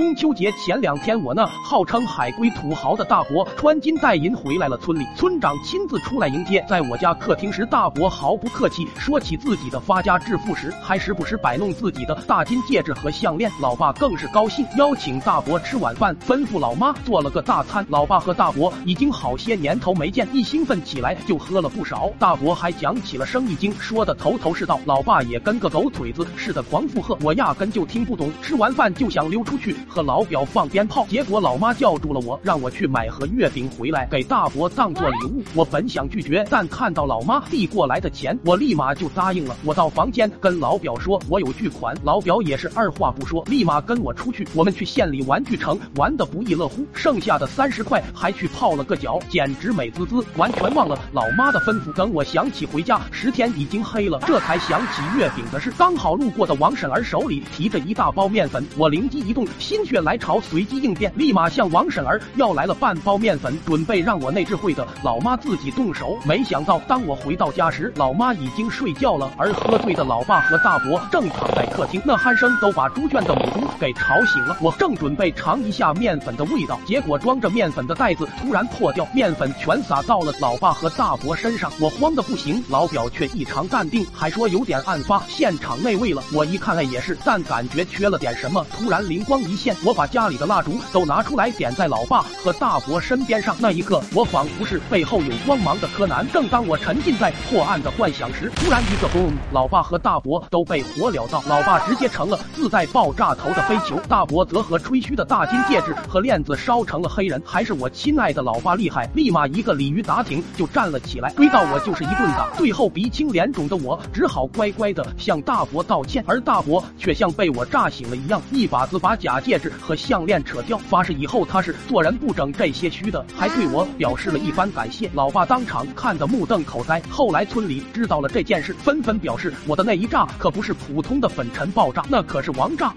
中秋节前两天，我那号称海归土豪的大伯穿金戴银回来了村里，村长亲自出来迎接。在我家客厅时，大伯毫不客气说起自己的发家致富时，还时不时摆弄自己的大金戒指和项链。老爸更是高兴，邀请大伯吃晚饭，吩咐老妈做了个大餐。老爸和大伯已经好些年头没见，一兴奋起来就喝了不少。大伯还讲起了生意经，说的头头是道。老爸也跟个狗腿子似的狂附和，我压根就听不懂。吃完饭就想溜出去。和老表放鞭炮，结果老妈叫住了我，让我去买盒月饼回来给大伯当做礼物。我本想拒绝，但看到老妈递过来的钱，我立马就答应了。我到房间跟老表说我有巨款，老表也是二话不说，立马跟我出去。我们去县里玩具城玩的不亦乐乎，剩下的三十块还去泡了个脚，简直美滋滋，完全忘了老妈的吩咐。等我想起回家时天已经黑了，这才想起月饼的事。刚好路过的王婶儿手里提着一大包面粉，我灵机一动，心。心血来潮，随机应变，立马向王婶儿要来了半包面粉，准备让我那智慧的老妈自己动手。没想到，当我回到家时，老妈已经睡觉了，而喝醉的老爸和大伯正躺在客厅，那鼾声都把猪圈的母猪给吵醒了。我正准备尝一下面粉的味道，结果装着面粉的袋子突然破掉，面粉全洒到了老爸和大伯身上，我慌得不行。老表却异常淡定，还说有点案发现场那味了。我一看，哎，也是，但感觉缺了点什么，突然灵光一现。我把家里的蜡烛都拿出来点在老爸和大伯身边上，那一刻我仿佛是背后有光芒的柯南。正当我沉浸在破案的幻想时，突然一个嘣，老爸和大伯都被火燎到，老爸直接成了自带爆炸头的飞球，大伯则和吹嘘的大金戒指和链子烧成了黑人。还是我亲爱的老爸厉害，立马一个鲤鱼打挺就站了起来，追到我就是一顿打。最后鼻青脸肿的我只好乖乖的向大伯道歉，而大伯却像被我炸醒了一样，一把子把假戒和项链扯掉，发誓以后他是做人不整这些虚的，还对我表示了一番感谢。老爸当场看得目瞪口呆。后来村里知道了这件事，纷纷表示我的那一炸可不是普通的粉尘爆炸，那可是王炸。